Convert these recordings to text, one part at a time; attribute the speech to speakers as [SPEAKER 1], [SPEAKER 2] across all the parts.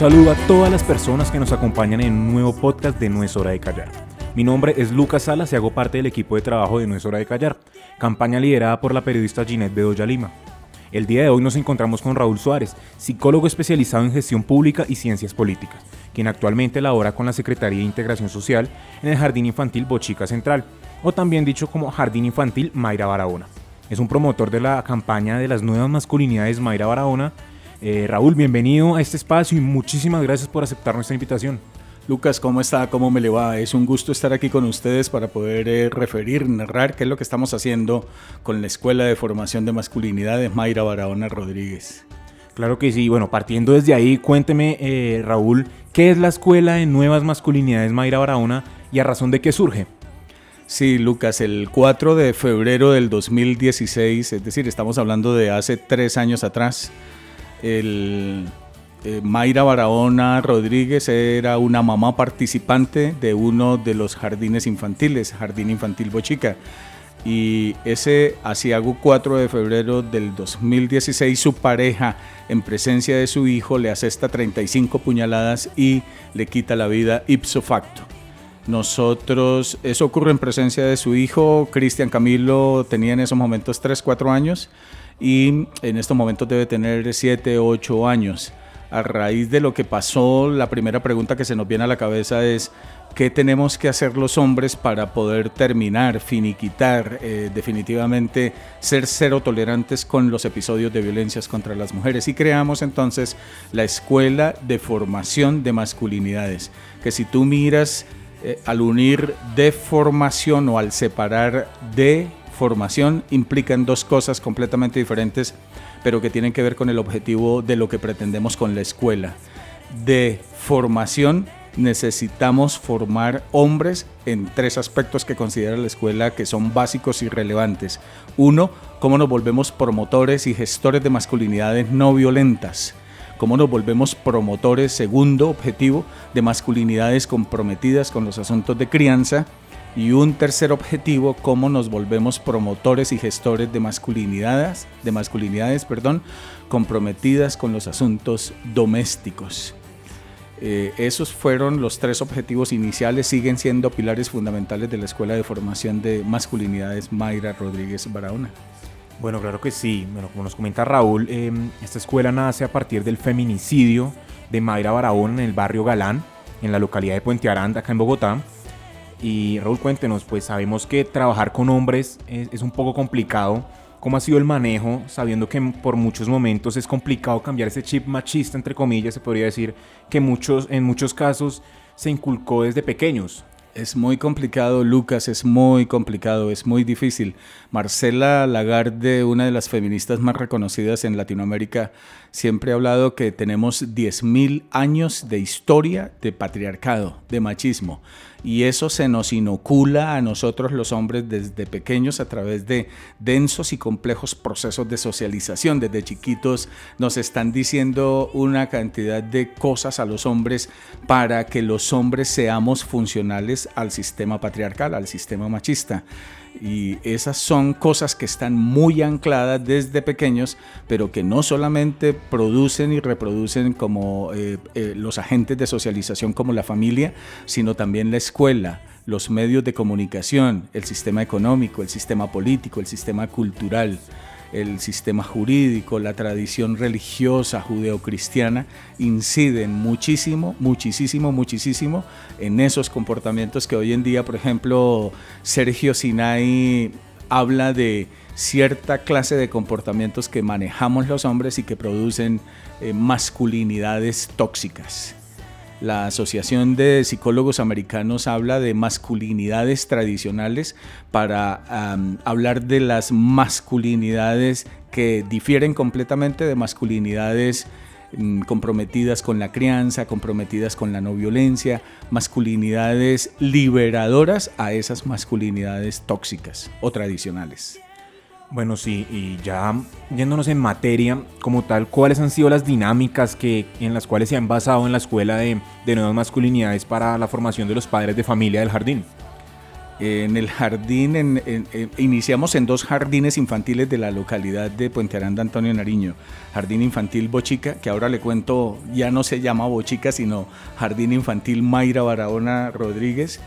[SPEAKER 1] Saludo a todas las personas que nos acompañan en un nuevo podcast de No es hora de callar. Mi nombre es Lucas Salas y hago parte del equipo de trabajo de No es hora de callar, campaña liderada por la periodista Ginette Bedoya Lima. El día de hoy nos encontramos con Raúl Suárez, psicólogo especializado en gestión pública y ciencias políticas, quien actualmente labora con la Secretaría de Integración Social en el Jardín Infantil Bochica Central, o también dicho como Jardín Infantil Mayra Barahona. Es un promotor de la campaña de las nuevas masculinidades Mayra Barahona. Eh, Raúl, bienvenido a este espacio y muchísimas gracias por aceptar nuestra invitación.
[SPEAKER 2] Lucas, ¿cómo está? ¿Cómo me le va? Es un gusto estar aquí con ustedes para poder eh, referir, narrar qué es lo que estamos haciendo con la Escuela de Formación de Masculinidades Mayra Barahona Rodríguez.
[SPEAKER 1] Claro que sí. Bueno, partiendo desde ahí, cuénteme, eh, Raúl, ¿qué es la Escuela de Nuevas Masculinidades Mayra Barahona y a razón de qué surge?
[SPEAKER 2] Sí, Lucas, el 4 de febrero del 2016, es decir, estamos hablando de hace tres años atrás, el, eh, Mayra Barahona Rodríguez era una mamá participante de uno de los jardines infantiles, Jardín Infantil Bochica. Y ese asiago 4 de febrero del 2016, su pareja, en presencia de su hijo, le asesta 35 puñaladas y le quita la vida ipso facto. Nosotros, eso ocurre en presencia de su hijo, Cristian Camilo tenía en esos momentos 3, 4 años y en estos momentos debe tener 7, 8 años. A raíz de lo que pasó, la primera pregunta que se nos viene a la cabeza es qué tenemos que hacer los hombres para poder terminar, finiquitar, eh, definitivamente ser cero tolerantes con los episodios de violencias contra las mujeres. Y creamos entonces la Escuela de Formación de Masculinidades, que si tú miras eh, al unir de formación o al separar de formación implican dos cosas completamente diferentes, pero que tienen que ver con el objetivo de lo que pretendemos con la escuela. De formación necesitamos formar hombres en tres aspectos que considera la escuela que son básicos y relevantes. Uno, cómo nos volvemos promotores y gestores de masculinidades no violentas cómo nos volvemos promotores, segundo objetivo, de masculinidades comprometidas con los asuntos de crianza. Y un tercer objetivo, cómo nos volvemos promotores y gestores de masculinidades, de masculinidades perdón, comprometidas con los asuntos domésticos. Eh, esos fueron los tres objetivos iniciales, siguen siendo pilares fundamentales de la Escuela de Formación de Masculinidades Mayra Rodríguez Barahona.
[SPEAKER 1] Bueno, claro que sí. Bueno, como nos comenta Raúl, eh, esta escuela nace a partir del feminicidio de Mayra Barahona en el barrio Galán, en la localidad de Puente Aranda, acá en Bogotá. Y Raúl, cuéntenos, pues sabemos que trabajar con hombres es, un poco complicado. ¿Cómo ha sido el manejo, sabiendo que por muchos momentos es complicado cambiar ese chip machista, entre comillas, se podría decir, que muchos, en muchos casos se inculcó desde pequeños?
[SPEAKER 2] Es muy complicado, Lucas, es muy complicado, es muy difícil. Marcela Lagarde, una de las feministas más reconocidas en Latinoamérica, siempre ha hablado que tenemos 10.000 años de historia de patriarcado, de machismo. Y eso se nos inocula a nosotros los hombres desde pequeños a través de densos y complejos procesos de socialización. Desde chiquitos nos están diciendo una cantidad de cosas a los hombres para que los hombres seamos funcionales al sistema patriarcal, al sistema machista. Y esas son cosas que están muy ancladas desde pequeños, pero que no solamente producen y reproducen como eh, eh, los agentes de socialización como la familia, sino también la escuela, los medios de comunicación, el sistema económico, el sistema político, el sistema cultural. El sistema jurídico, la tradición religiosa judeocristiana inciden muchísimo, muchísimo, muchísimo en esos comportamientos que hoy en día, por ejemplo, Sergio Sinai habla de cierta clase de comportamientos que manejamos los hombres y que producen eh, masculinidades tóxicas. La Asociación de Psicólogos Americanos habla de masculinidades tradicionales para hablar de las masculinidades que difieren completamente de masculinidades mm, comprometidas con la crianza, comprometidas con la no violencia, masculinidades liberadoras a esas masculinidades tóxicas o tradicionales.
[SPEAKER 1] Bueno, sí, y ya yéndonos en materia como tal, ¿cuáles han sido las dinámicas que, en las cuales se han basado en la escuela de, nuevas masculinidades para la formación de los padres de familia del jardín?
[SPEAKER 2] En el jardín, iniciamos en dos jardines infantiles de la localidad de Puente Aranda, Antonio Nariño. Jardín Infantil Bochica, que ahora le cuento, ya no se llama Bochica, sino Jardín Infantil Mayra Barahona Rodríguez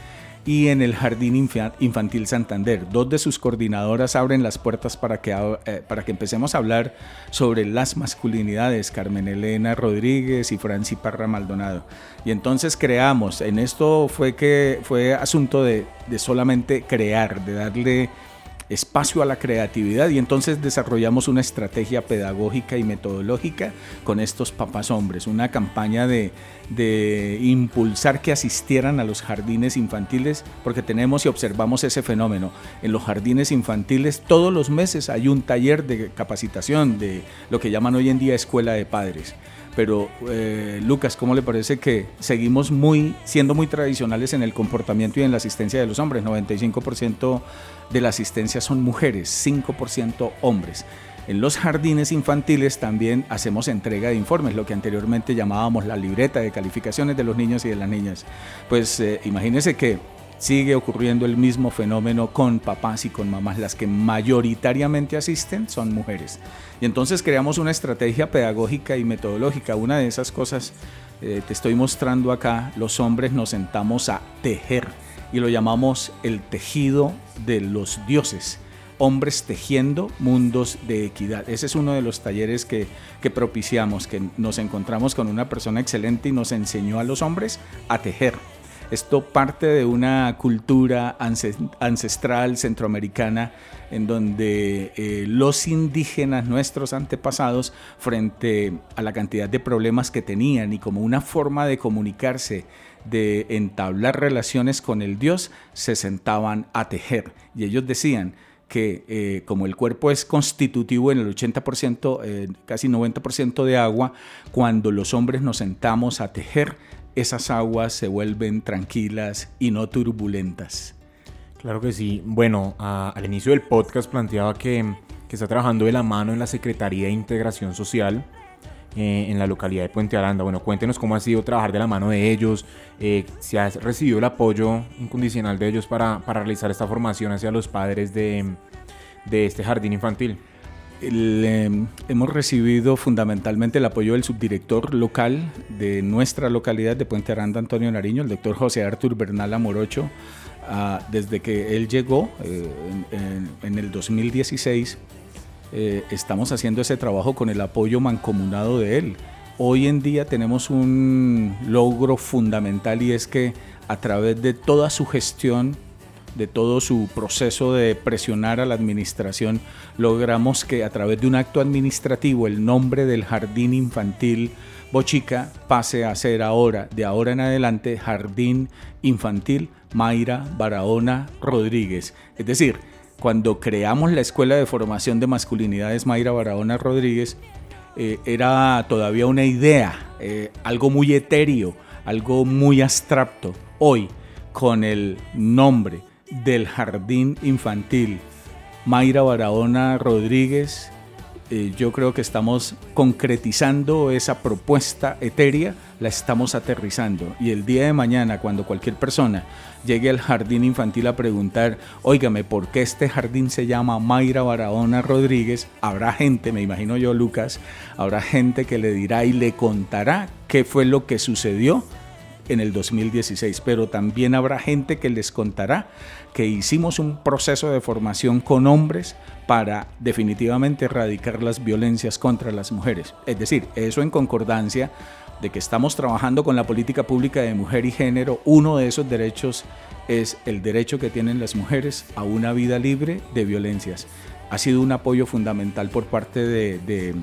[SPEAKER 2] y en el Jardín Infantil Santander. Dos de sus coordinadoras abren las puertas para que, eh, para que empecemos a hablar sobre las masculinidades, Carmen Elena Rodríguez y Franci Parra Maldonado. Y entonces creamos, en esto fue que fue asunto de, de solamente crear, de darle espacio a la creatividad y entonces desarrollamos una estrategia pedagógica y metodológica con estos papás hombres, una campaña de, de impulsar que asistieran a los jardines infantiles porque tenemos y observamos ese fenómeno. En los jardines infantiles todos los meses hay un taller de capacitación de lo que llaman hoy en día escuela de padres pero eh, Lucas, ¿cómo le parece que seguimos muy, siendo muy tradicionales en el comportamiento y en la asistencia de los hombres? 95% de la asistencia son mujeres, 5% hombres. En los jardines infantiles también hacemos entrega de informes, lo que anteriormente llamábamos la libreta de calificaciones de los niños y de las niñas. Pues eh, imagínense que sigue ocurriendo el mismo fenómeno con papás y con mamás. Las que mayoritariamente asisten son mujeres. Y entonces creamos una estrategia pedagógica y metodológica. Una de esas cosas eh, te estoy mostrando acá, los hombres nos sentamos a tejer y lo llamamos el tejido de los dioses. Hombres tejiendo mundos de equidad. Ese es uno de los talleres que, que propiciamos, que nos encontramos con una persona excelente y nos enseñó a los hombres a tejer esto parte de una cultura ancestral centroamericana en donde eh, los indígenas, nuestros antepasados, frente a la cantidad de problemas que tenían y como una forma de comunicarse, de entablar relaciones con el Dios, se sentaban a tejer. Y ellos decían, que eh, como el cuerpo es constitutivo en el 80%, eh, casi 90% de agua, cuando los hombres nos sentamos a tejer, esas aguas se vuelven tranquilas y no turbulentas.
[SPEAKER 1] Claro que sí. Bueno, al inicio del podcast planteaba que, está trabajando de la mano en la Secretaría de Integración Social eh, en la localidad de Puente Aranda. Bueno, cuéntenos cómo ha sido trabajar de la mano de ellos, eh, si has recibido el apoyo incondicional de ellos para, realizar esta formación hacia los padres de este jardín infantil.
[SPEAKER 2] Em, hemos recibido fundamentalmente el apoyo del subdirector local de nuestra localidad de Puente Aranda, Antonio Nariño, el doctor José Artur Bernal Amorocho. Ah, desde que él llegó eh, en, el 2016, eh, estamos haciendo ese trabajo con el apoyo mancomunado de él. Hoy en día tenemos un logro fundamental y es que a través de toda su gestión de todo su proceso de presionar a la administración, logramos que a través de un acto administrativo el nombre del jardín infantil Bochica pase a ser ahora, de ahora en adelante, Jardín Infantil Mayra Barahona Rodríguez. Es decir, cuando creamos la Escuela de Formación de Masculinidades Mayra Barahona Rodríguez, eh, era todavía una idea, eh, algo muy etéreo, algo muy abstracto. Hoy, con el nombre, del Jardín Infantil. Mayra Barahona Rodríguez, eh, yo creo que estamos concretizando esa propuesta etérea, la estamos aterrizando. Y el día de mañana, cuando cualquier persona llegue al jardín infantil a preguntar, óigame, ¿por qué este jardín se llama Mayra Barahona Rodríguez? Habrá gente, me imagino yo, Lucas, habrá gente que le dirá y le contará qué fue lo que sucedió en el 2016, pero también habrá gente que les contará que hicimos un proceso de formación con hombres para definitivamente erradicar las violencias contra las mujeres. Es decir, eso en concordancia de que estamos trabajando con la política pública de mujer y género, uno de esos derechos es el derecho que tienen las mujeres a una vida libre de violencias. Ha sido un apoyo fundamental por parte del de,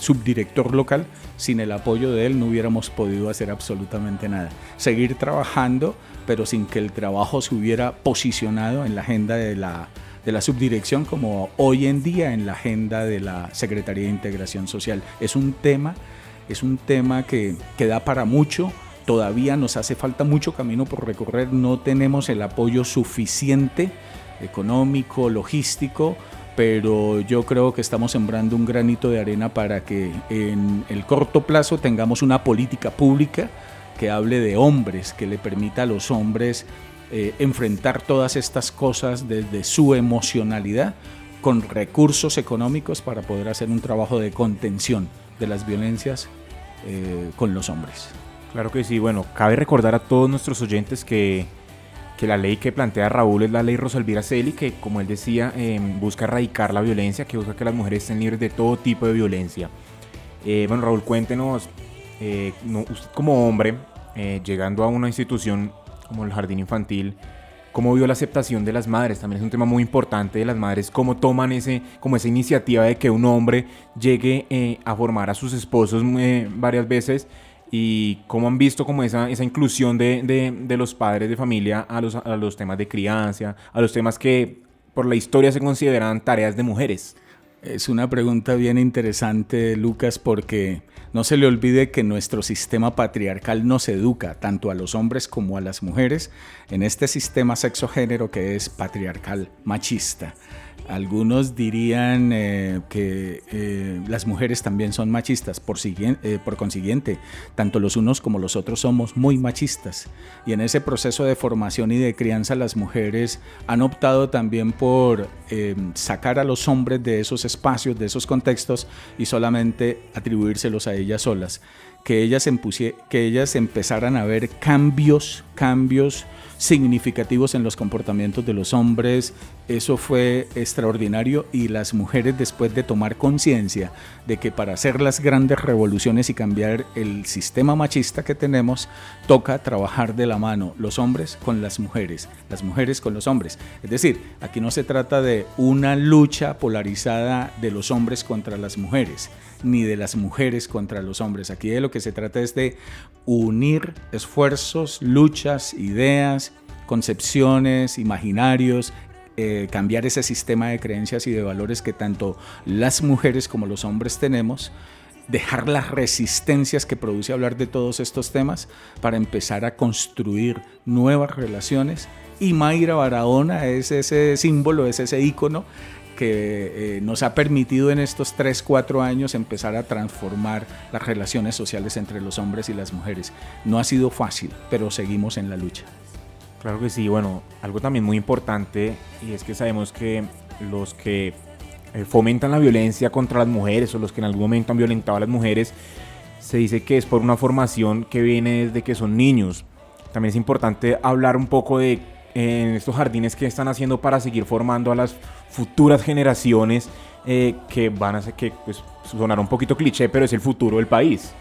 [SPEAKER 2] subdirector local. Sin el apoyo de él no hubiéramos podido hacer absolutamente nada. Seguir trabajando, pero sin que el trabajo se hubiera posicionado en la agenda de la, de la subdirección como hoy en día en la agenda de la Secretaría de Integración Social. Es un tema, es un tema que, que da para mucho todavía nos hace falta mucho camino por recorrer, no tenemos el apoyo suficiente económico, logístico, pero yo creo que estamos sembrando un granito de arena para que en el corto plazo tengamos una política pública que hable de hombres, que le permita a los hombres eh, enfrentar todas estas cosas desde su emocionalidad con recursos económicos para poder hacer un trabajo de contención de las violencias eh, con los hombres.
[SPEAKER 1] Claro que sí, bueno, cabe recordar a todos nuestros oyentes que, la ley que plantea Raúl es la ley Rosalvira Celi, que como él decía, em, busca erradicar la violencia, que busca que las mujeres estén libres de todo tipo de violencia. Eh, bueno, Raúl, cuéntenos, eh, como hombre, eh, llegando a una institución como el jardín infantil, ¿cómo vio la aceptación de las madres? También es un tema muy importante de las madres, cómo toman ese, como esa iniciativa de que un hombre llegue a formar a sus esposos varias veces y cómo han visto como esa, esa inclusión de, de, los padres de familia a los, a los temas de crianza, a los temas que por la historia se consideran tareas de mujeres.
[SPEAKER 2] Es una pregunta bien interesante, Lucas, porque no se le olvide que nuestro sistema patriarcal nos educa tanto a los hombres como a las mujeres en este sistema sexo-género que es patriarcal, machista. Algunos dirían eh, que eh, las mujeres también son machistas, por, eh, por, consiguiente, tanto los unos como los otros somos muy machistas. Y en ese proceso de formación y de crianza las mujeres han optado también por sacar a los hombres de esos espacios, de esos contextos y solamente atribuírselos a ellas solas. Que ellas, que ellas empezaran a ver cambios, cambios significativos en los comportamientos de los hombres. Eso fue extraordinario y las mujeres después de tomar conciencia de que para hacer las grandes revoluciones y cambiar el sistema machista que tenemos, toca trabajar de la mano los hombres con las mujeres, las mujeres con los hombres. Es decir, aquí no se trata de una lucha polarizada de los hombres contra las mujeres ni de las mujeres contra los hombres. Aquí de lo que se trata es de unir esfuerzos, luchas, ideas, concepciones, imaginarios, eh, cambiar ese sistema de creencias y de valores que tanto las mujeres como los hombres tenemos, dejar las resistencias que produce hablar de todos estos temas para empezar a construir nuevas relaciones. Y Mayra Barahona es ese símbolo, es ese ícono que eh, nos ha permitido en estos 3, 4 años empezar a transformar las relaciones sociales entre los hombres y las mujeres. No ha sido fácil, pero seguimos en la lucha.
[SPEAKER 1] Claro que sí, bueno, algo también muy importante y es que sabemos que los que eh, fomentan la violencia contra las mujeres o los que en algún momento han violentado a las mujeres, se dice que es por una formación que viene desde que son niños. También es importante hablar un poco de estos jardines que están haciendo para seguir formando a las futuras generaciones eh, que van a ser, que pues, sonará un poquito cliché, pero es el futuro del país.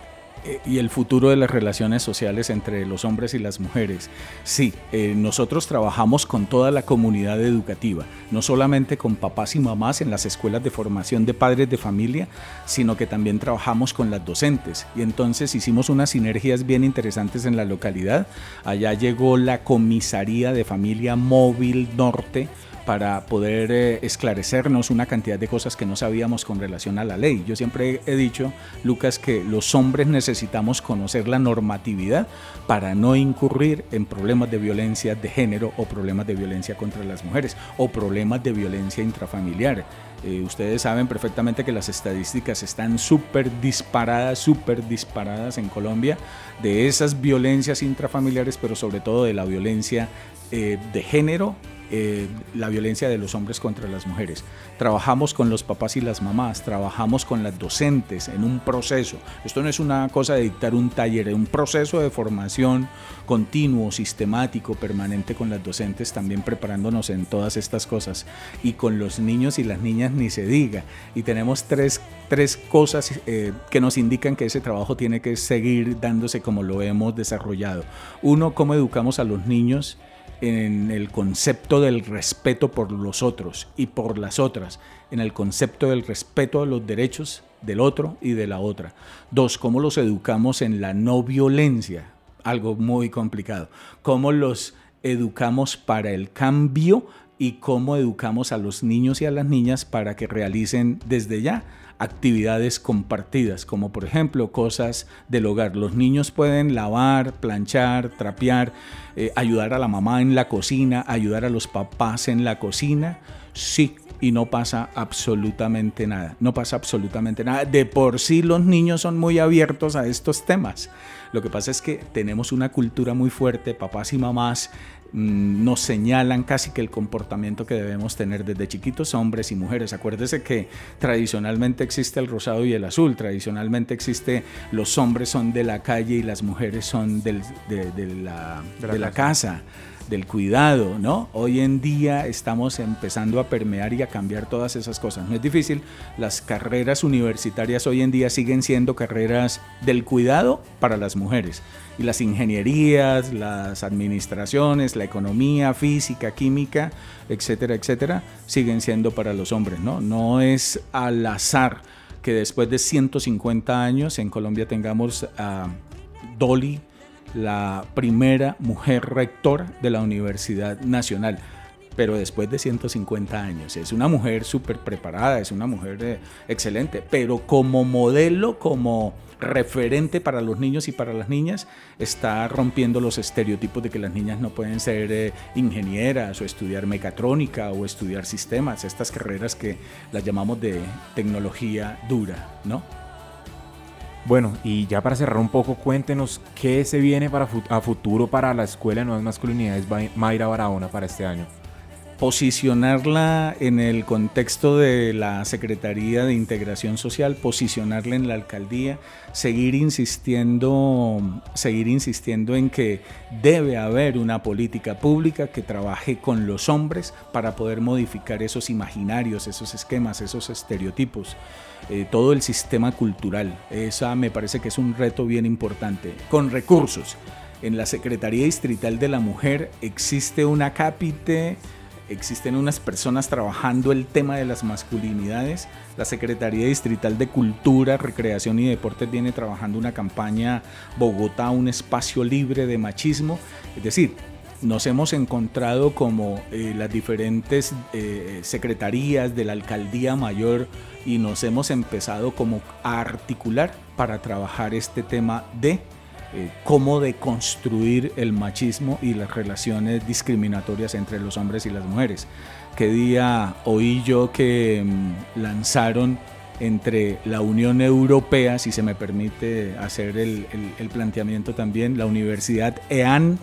[SPEAKER 2] Eh, y el futuro de las relaciones sociales entre los hombres y las mujeres. Sí, eh, nosotros trabajamos con toda la comunidad educativa, no solamente con papás y mamás en las escuelas de formación de padres de familia, sino que también trabajamos con las docentes. Y entonces hicimos unas sinergias bien interesantes en la localidad. Allá llegó la comisaría de familia móvil norte para poder eh, esclarecernos una cantidad de cosas que no sabíamos con relación a la ley. Yo siempre he dicho, Lucas, que los hombres necesitamos conocer la normatividad para no incurrir en problemas de violencia de género o problemas de violencia contra las mujeres o problemas de violencia intrafamiliar. Eh, ustedes saben perfectamente que las estadísticas están súper disparadas, súper disparadas en Colombia de esas violencias intrafamiliares, pero sobre todo de la violencia eh, de género eh, la violencia de los hombres contra las mujeres. Trabajamos con los papás y las mamás, trabajamos con las docentes en un proceso. Esto no es una cosa de dictar un taller, es un proceso de formación continuo, sistemático, permanente con las docentes, también preparándonos en todas estas cosas. Y con los niños y las niñas ni se diga. Y tenemos tres, tres cosas eh, que nos indican que ese trabajo tiene que seguir dándose como lo hemos desarrollado. Uno, cómo educamos a los niños en el concepto del respeto por los otros y por las otras, en el concepto del respeto a los derechos del otro y de la otra. Dos, cómo los educamos en la no violencia, algo muy complicado. Cómo los educamos para el cambio y cómo educamos a los niños y a las niñas para que realicen desde ya actividades compartidas, como por ejemplo cosas del hogar. Los niños pueden lavar, planchar, trapear, eh, ayudar a la mamá en la cocina, ayudar a los papás en la cocina. Sí, y no pasa absolutamente nada. No pasa absolutamente nada. De por sí los niños son muy abiertos a estos temas. Lo que pasa es que tenemos una cultura muy fuerte, papás y mamás Mm, nos señalan casi que el comportamiento que debemos tener desde chiquitos hombres y mujeres. Acuérdese que tradicionalmente existe el rosado y el azul, tradicionalmente existe los hombres son de la calle y las mujeres son de, la, de la casa del cuidado, ¿no? Hoy en día estamos empezando a permear y a cambiar todas esas cosas. No es difícil, las carreras universitarias hoy en día siguen siendo carreras del cuidado para las mujeres. Y las ingenierías, las administraciones, la economía, física, química, etcétera, etcétera, siguen siendo para los hombres, ¿no? No es al azar que después de 150 años en Colombia tengamos a Dolly la primera mujer rectora de la Universidad Nacional, pero después de 150 años. Es una mujer súper preparada, es una mujer eh, excelente, pero como modelo, como referente para los niños y para las niñas, está rompiendo los estereotipos de que las niñas no pueden ser eh, ingenieras o estudiar mecatrónica o estudiar sistemas, estas carreras que las llamamos de tecnología dura, ¿no?
[SPEAKER 1] Bueno, y ya para cerrar un poco, cuéntenos qué se viene para a futuro para la Escuela de Nuevas Masculinidades Mayra Barahona para este año.
[SPEAKER 2] Posicionarla en el contexto de la Secretaría de Integración Social, posicionarla en la alcaldía, seguir insistiendo, seguir insistiendo en que debe haber una política pública que trabaje con los hombres para poder modificar esos imaginarios, esos esquemas, esos estereotipos. Eh, todo el sistema cultural. Esa me parece que es un reto bien importante. Con recursos. En la Secretaría Distrital de la Mujer existe una cápite, existen unas personas trabajando el tema de las masculinidades. La Secretaría Distrital de Cultura, Recreación y Deportes viene trabajando una campaña Bogotá, un espacio libre de machismo. Es decir, nos hemos encontrado como eh, las diferentes eh, secretarías de la alcaldía mayor y nos hemos empezado como a articular para trabajar este tema de eh, cómo deconstruir el machismo y las relaciones discriminatorias entre los hombres y las mujeres. Qué día oí yo que mm, lanzaron entre la Unión Europea, si se me permite hacer el, planteamiento también, la Universidad EAN,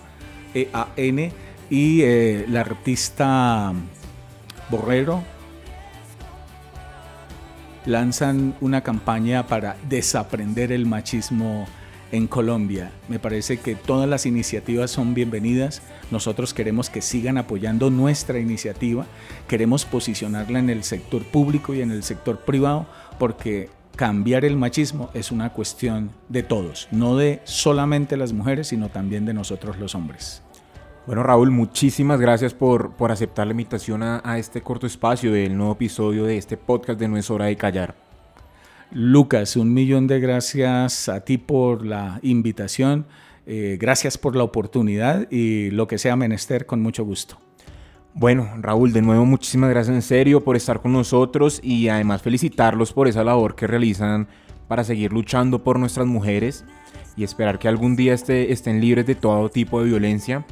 [SPEAKER 2] EAN y eh, la artista Borrero, lanzan una campaña para desaprender el machismo en Colombia. Me parece que todas las iniciativas son bienvenidas. Nosotros queremos que sigan apoyando nuestra iniciativa. Queremos posicionarla en el sector público y en el sector privado porque cambiar el machismo es una cuestión de todos, no de solamente las mujeres, sino también de nosotros los hombres.
[SPEAKER 1] Bueno, Raúl, muchísimas gracias por, por aceptar la invitación a, a, este corto espacio del nuevo episodio de este podcast de No es hora de callar.
[SPEAKER 2] Lucas, un millón de gracias a ti por la invitación, eh, gracias por la oportunidad y lo que sea menester, con mucho gusto.
[SPEAKER 1] Bueno, Raúl, de nuevo muchísimas gracias en serio por estar con nosotros y además felicitarlos por esa labor que realizan para seguir luchando por nuestras mujeres y esperar que algún día este, estén libres de todo tipo de violencia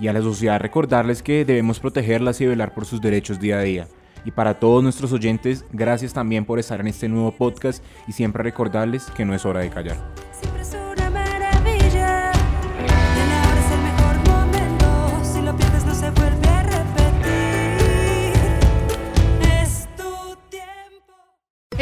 [SPEAKER 1] y a la sociedad recordarles que debemos protegerlas y velar por sus derechos día a día. Y para todos nuestros oyentes, gracias también por estar en este nuevo podcast y siempre recordarles que no es hora de callar.